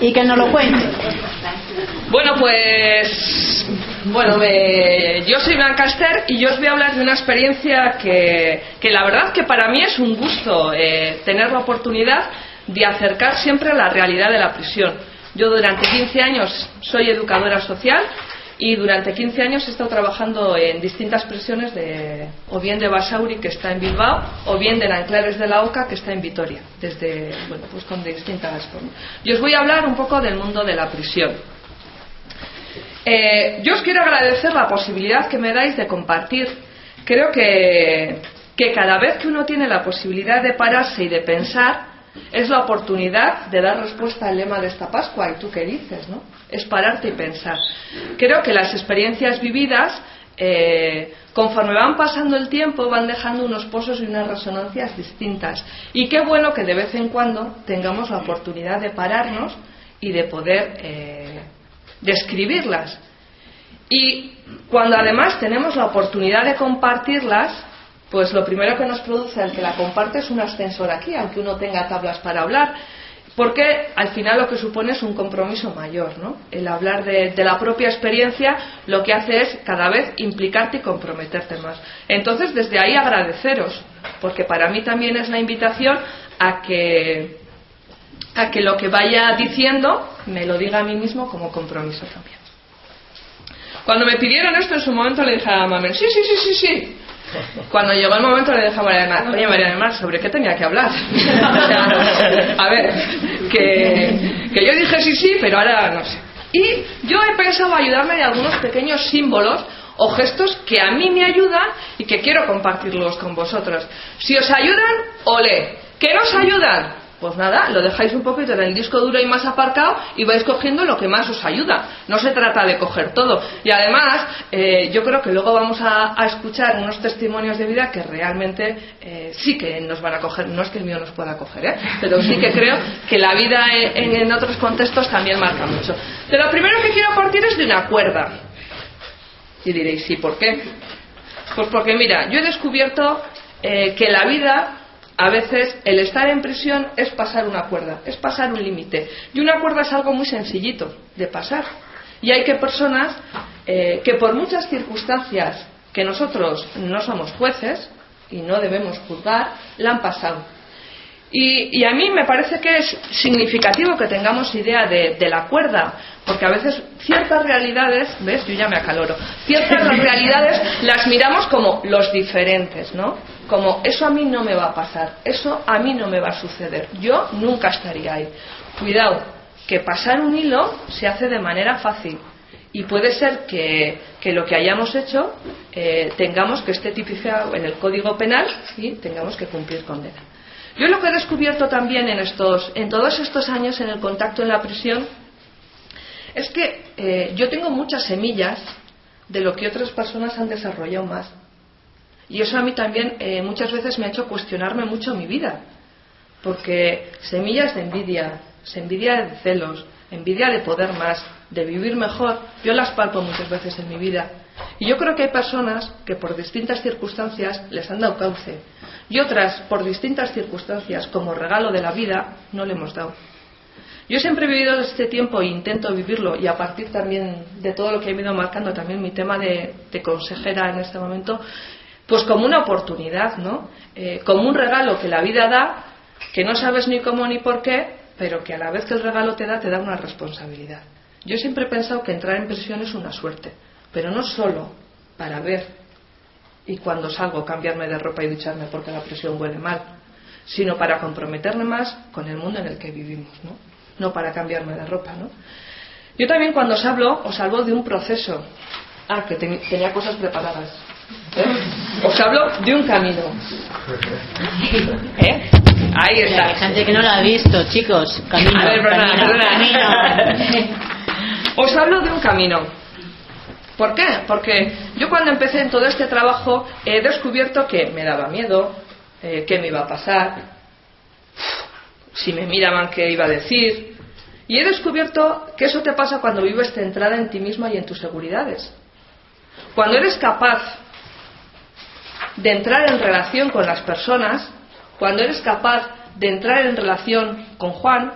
Y que nos lo cuente. Bueno, pues. Bueno, yo soy Blanca Esther y yo os voy a hablar de una experiencia que, que la verdad que para mí es un gusto eh, tener la oportunidad de acercar siempre a la realidad de la prisión. Yo durante 15 años soy educadora social y durante 15 años he estado trabajando en distintas prisiones, de, o bien de Basauri, que está en Bilbao, o bien de Nanclares de la Oca, que está en Vitoria, desde, bueno, pues con distintas formas. Yo os voy a hablar un poco del mundo de la prisión. Eh, yo os quiero agradecer la posibilidad que me dais de compartir. Creo que, que cada vez que uno tiene la posibilidad de pararse y de pensar, es la oportunidad de dar respuesta al lema de esta Pascua. ¿Y tú qué dices? ¿no? Es pararte y pensar. Creo que las experiencias vividas, eh, conforme van pasando el tiempo, van dejando unos pozos y unas resonancias distintas. Y qué bueno que de vez en cuando tengamos la oportunidad de pararnos y de poder eh, describirlas. Y cuando además tenemos la oportunidad de compartirlas, pues lo primero que nos produce al que la comparte es un ascensor aquí, aunque uno tenga tablas para hablar, porque al final lo que supone es un compromiso mayor, ¿no? El hablar de, de la propia experiencia lo que hace es cada vez implicarte y comprometerte más. Entonces, desde ahí agradeceros, porque para mí también es la invitación a que a que lo que vaya diciendo me lo diga a mí mismo como compromiso también. Cuando me pidieron esto en su momento le dije a Mamen, sí, sí, sí, sí, sí. Cuando llegó el momento le dije a María del Mar, oye María del Mar, ¿sobre qué tenía que hablar? O sea, a ver, que, que yo dije sí, sí, pero ahora no sé. Y yo he pensado ayudarme de algunos pequeños símbolos o gestos que a mí me ayudan y que quiero compartirlos con vosotros. Si os ayudan, ole. ¿Qué nos ayudan? Pues nada, lo dejáis un poquito en el disco duro y más aparcado y vais cogiendo lo que más os ayuda. No se trata de coger todo. Y además, eh, yo creo que luego vamos a, escuchar unos testimonios de vida que realmente eh, sí que nos van a coger. No es que el mío nos pueda coger, ¿eh? pero sí que creo que la vida en, en otros contextos también marca mucho. Pero lo primero que quiero partir es de una cuerda. Y diréis, ¿sí? ¿Por qué? Pues porque, mira, yo he descubierto eh, que la vida a veces el estar en prisión es pasar una cuerda, es pasar un límite. Y una cuerda es algo muy sencillito de pasar. Y hay que personas eh, que por muchas circunstancias que nosotros no somos jueces y no debemos juzgar, la han pasado. Y, y a mí me parece que es significativo que tengamos idea de, de la cuerda, porque a veces ciertas realidades, ¿ves? Yo ya me acaloro. Ciertas realidades las miramos como los diferentes, ¿no? Como eso a mí no me va a pasar, eso a mí no me va a suceder, yo nunca estaría ahí. Cuidado, que pasar un hilo se hace de manera fácil y puede ser que, que lo que hayamos hecho eh, tengamos que esté tipificado en el Código Penal y tengamos que cumplir condena. Yo lo que he descubierto también en, estos, en todos estos años en el contacto en la prisión es que eh, yo tengo muchas semillas de lo que otras personas han desarrollado más. Y eso a mí también eh, muchas veces me ha hecho cuestionarme mucho mi vida. Porque semillas de envidia, envidia de celos, envidia de poder más, de vivir mejor, yo las palpo muchas veces en mi vida. Y yo creo que hay personas que por distintas circunstancias les han dado cauce y otras por distintas circunstancias como regalo de la vida no le hemos dado. Yo siempre he vivido este tiempo e intento vivirlo y a partir también de todo lo que he ido marcando también mi tema de, de consejera en este momento, pues como una oportunidad, ¿no? Eh, como un regalo que la vida da, que no sabes ni cómo ni por qué, pero que a la vez que el regalo te da, te da una responsabilidad. Yo siempre he pensado que entrar en prisión es una suerte, pero no solo para ver y cuando salgo cambiarme de ropa y ducharme porque la prisión huele mal, sino para comprometerme más con el mundo en el que vivimos, ¿no? No para cambiarme de ropa, ¿no? Yo también cuando os hablo, os hablo de un proceso. Ah, que ten- tenía cosas preparadas. ¿Eh? Os hablo de un camino. ¿Eh? Ahí está. Hay gente que no lo ha visto, chicos. Camino, A ver, perdona, camino, perdona. camino. Os hablo de un camino. ¿Por qué? Porque yo cuando empecé en todo este trabajo he descubierto que me daba miedo, eh, qué me iba a pasar, si me miraban qué iba a decir. Y he descubierto que eso te pasa cuando vives centrada en ti misma y en tus seguridades. Cuando eres capaz de entrar en relación con las personas, cuando eres capaz de entrar en relación con Juan,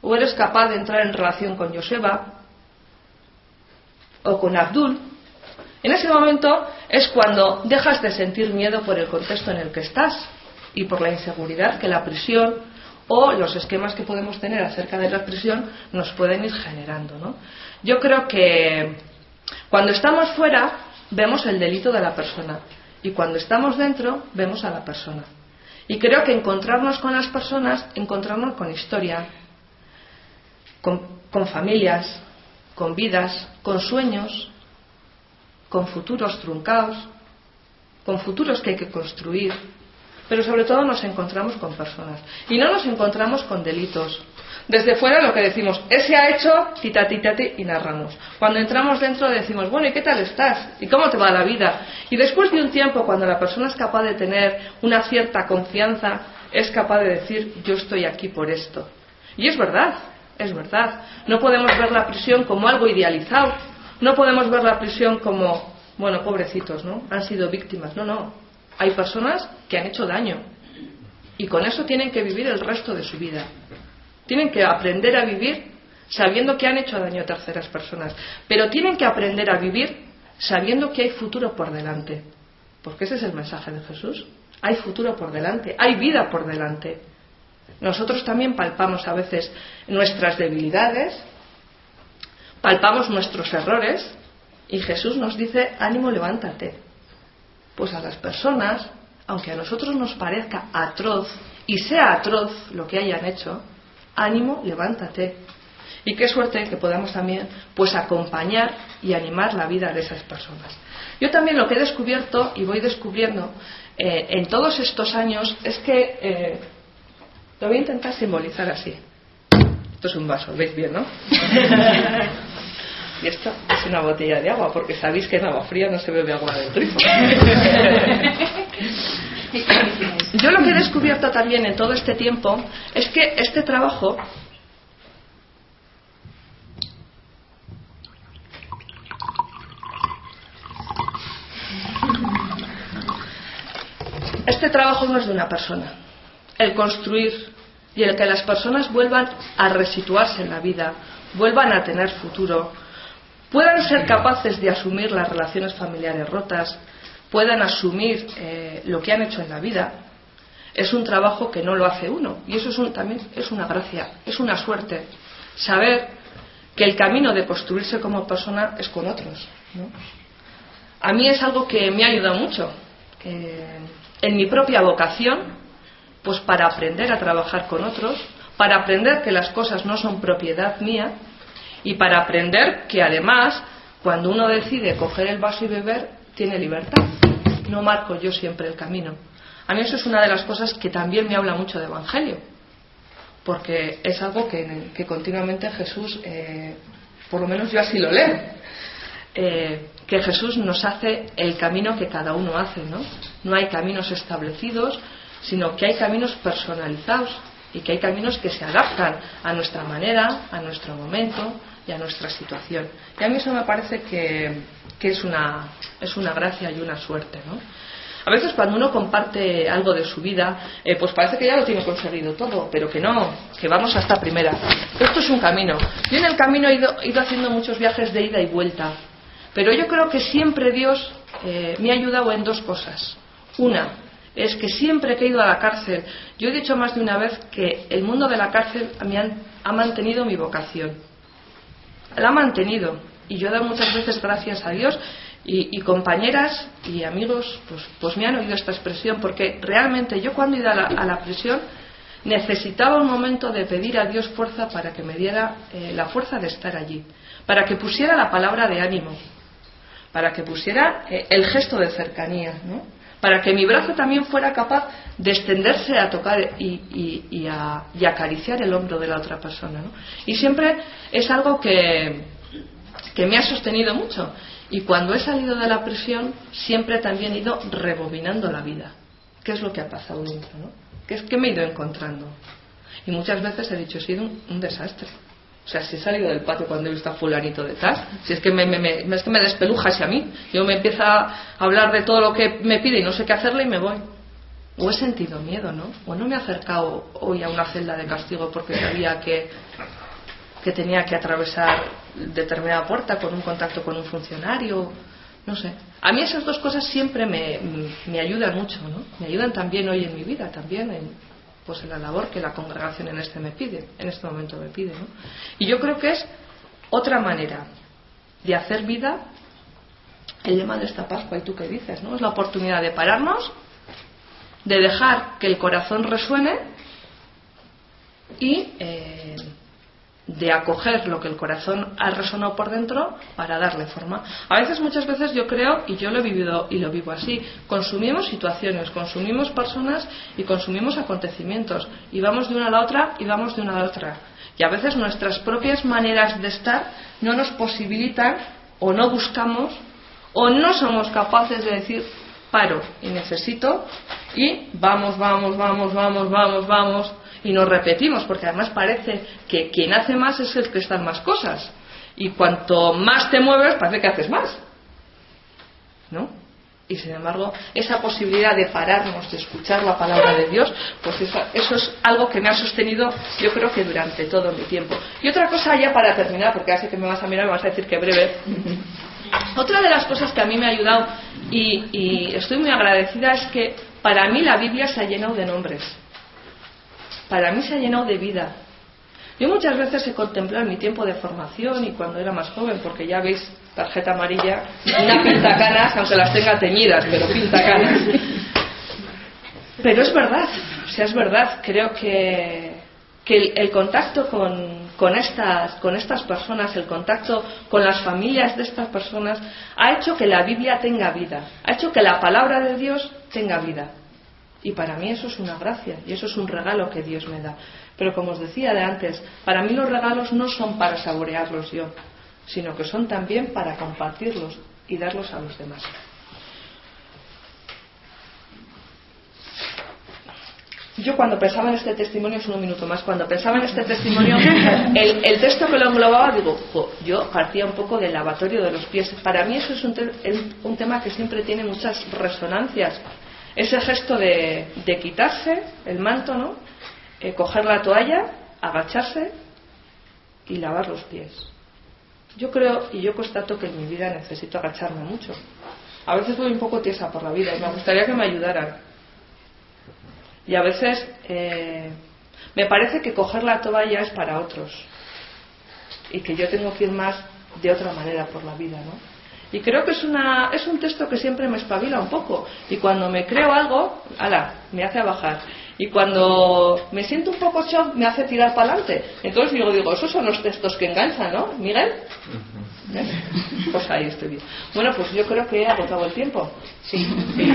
o eres capaz de entrar en relación con Joseba, o con Abdul, en ese momento es cuando dejas de sentir miedo por el contexto en el que estás y por la inseguridad que la prisión o los esquemas que podemos tener acerca de la prisión nos pueden ir generando. ¿no? Yo creo que cuando estamos fuera vemos el delito de la persona y cuando estamos dentro vemos a la persona. Y creo que encontrarnos con las personas, encontrarnos con historia, con, con familias, con vidas, con sueños, con futuros truncados, con futuros que hay que construir, pero sobre todo nos encontramos con personas y no nos encontramos con delitos. Desde fuera lo que decimos, ese ha hecho, tita, tita, ti, y narramos. Cuando entramos dentro decimos, bueno, ¿y qué tal estás? ¿Y cómo te va la vida? Y después de un tiempo, cuando la persona es capaz de tener una cierta confianza, es capaz de decir, yo estoy aquí por esto. Y es verdad, es verdad. No podemos ver la prisión como algo idealizado. No podemos ver la prisión como, bueno, pobrecitos, ¿no? Han sido víctimas. No, no. Hay personas que han hecho daño. Y con eso tienen que vivir el resto de su vida. Tienen que aprender a vivir sabiendo que han hecho daño a terceras personas. Pero tienen que aprender a vivir sabiendo que hay futuro por delante. Porque ese es el mensaje de Jesús. Hay futuro por delante. Hay vida por delante. Nosotros también palpamos a veces nuestras debilidades, palpamos nuestros errores y Jesús nos dice, ánimo, levántate. Pues a las personas, aunque a nosotros nos parezca atroz y sea atroz lo que hayan hecho, ánimo, levántate. Y qué suerte que podamos también pues acompañar y animar la vida de esas personas. Yo también lo que he descubierto y voy descubriendo eh, en todos estos años es que eh, lo voy a intentar simbolizar así. Esto es un vaso, ¿veis bien, no? y esto es una botella de agua, porque sabéis que en agua fría no se bebe agua del grifo. Yo lo que he descubierto también en todo este tiempo es que este trabajo este trabajo no es de una persona. El construir y el que las personas vuelvan a resituarse en la vida, vuelvan a tener futuro, puedan ser capaces de asumir las relaciones familiares rotas, puedan asumir eh, lo que han hecho en la vida, es un trabajo que no lo hace uno. Y eso es un- también es una gracia, es una suerte. Saber que el camino de construirse como persona es con otros. A mí es algo que me ha ayudado mucho. en mi propia vocación, pues para aprender a trabajar con otros, para aprender que las cosas no son propiedad mía y para aprender que además, cuando uno decide coger el vaso y beber, tiene libertad. No marco yo siempre el camino. A mí eso es una de las cosas que también me habla mucho de Evangelio, porque es algo que, continuamente Jesús, eh, por lo menos yo así lo leo, eh, que Jesús nos hace el camino que cada uno hace, ¿no? No hay caminos establecidos, sino que hay caminos personalizados y que hay caminos que se adaptan a nuestra manera, a nuestro momento y a nuestra situación. Y a mí eso me parece que, es, una, es una gracia y una suerte, ¿no? A veces cuando uno comparte algo de su vida, eh, pues parece que ya lo tiene conseguido todo, pero que no, que vamos hasta primera. Esto es un camino. Yo en el camino he ido, ido haciendo muchos viajes de ida y vuelta, pero yo creo que siempre Dios eh, me ha ayudado en dos cosas. Una, es que siempre que he ido a la cárcel, yo he dicho más de una vez que el mundo de la cárcel me han- ha mantenido mi vocación. La ha mantenido. Y yo he dado muchas veces gracias a Dios y, compañeras y amigos pues, pues me han oído esta expresión porque realmente yo cuando he ido a la, a la prisión necesitaba un momento de pedir a Dios fuerza para que me diera eh, la fuerza de estar allí, para que pusiera la palabra de ánimo, para que pusiera eh, el gesto de cercanía, ¿no? Para que mi brazo también fuera capaz de extenderse a tocar y, a, acariciar el hombro de la otra persona. Y siempre es algo que, que me ha sostenido mucho. Y cuando he salido de la prisión, siempre también he ido rebobinando la vida. ¿Qué es lo que ha pasado dentro? ¿no? ¿Qué es que me he ido encontrando? Y muchas veces he dicho, he sido un, desastre. O sea, si he salido del patio cuando he visto a fulanito detrás, si es que me, me, es que me despeluja hacia mí, yo me empiezo a hablar de todo lo que me pide y no sé qué hacerle y me voy. O he sentido miedo, ¿no? O no me he acercado hoy a una celda de castigo porque sabía que, que tenía que atravesar determinada puerta con un contacto con un funcionario, no sé. A mí esas dos cosas siempre me, me ayudan mucho, ¿no? Me ayudan también hoy en mi vida, también en, pues en la labor que la congregación en este me pide, en este momento me pide, ¿no? Y yo creo que es otra manera de hacer vida el lema de esta Pascua y tú qué dices, ¿no? Es la oportunidad de pararnos, de dejar que el corazón resuene y eh, de acoger lo que el corazón ha resonado por dentro para darle forma. A veces, muchas veces yo creo, y yo lo he vivido y lo vivo así, consumimos situaciones, consumimos personas y consumimos acontecimientos, y vamos de una a la otra y vamos de una a la otra. Y a veces nuestras propias maneras de estar no nos posibilitan o no buscamos o no somos capaces de decir paro y necesito y vamos, vamos, vamos, vamos, vamos, vamos y nos repetimos, porque además parece que quien hace más es el que está en más cosas. Y cuanto más te mueves, parece que haces más. ¿No? Y sin embargo, esa posibilidad de pararnos, de escuchar la palabra de Dios, pues eso, eso, es algo que me ha sostenido, yo creo que durante todo mi tiempo. Y otra cosa ya para terminar, porque hace que me vas a mirar, me vas a decir que breve. Otra de las cosas que a mí me ha ayudado y, y estoy muy agradecida es que para mí la Biblia se ha llenado de nombres para mí se ha llenado de vida. Yo muchas veces he contemplado en mi tiempo de formación y cuando era más joven, porque ya veis, tarjeta amarilla, una pinta canas, aunque las tenga teñidas, pero pinta canas. Pero es verdad, o sea, es verdad, creo que, que el, contacto con, con, estas, con estas personas, el contacto con las familias de estas personas, ha hecho que la Biblia tenga vida, ha hecho que la palabra de Dios tenga vida. Y para mí eso es una gracia y eso es un regalo que Dios me da. Pero como os decía de antes, para mí los regalos no son para saborearlos yo, sino que son también para compartirlos y darlos a los demás. Yo cuando pensaba en este testimonio, es un minuto más, cuando pensaba en este testimonio, el, texto que lo englobaba, digo, yo partía un poco del lavatorio de los pies. Para mí eso es un, un tema que siempre tiene muchas resonancias ese gesto de, quitarse el manto, ¿no? Eh, coger la toalla, agacharse y lavar los pies. Yo creo y yo constato que en mi vida necesito agacharme mucho. A veces voy un poco tiesa por la vida y me gustaría que me ayudaran. Y a veces eh, me parece que coger la toalla es para otros y que yo tengo que ir más de otra manera por la vida, ¿no? Y creo que es, una, es un texto que siempre me espabila un poco. Y cuando me creo algo, ala, me hace bajar. Y cuando me siento un poco shock, me hace tirar para adelante. Entonces digo, digo, esos son los textos que enganchan, ¿no, Miguel? Pues ahí estoy bien. Bueno, pues yo creo que he agotado el tiempo. Sí. sí.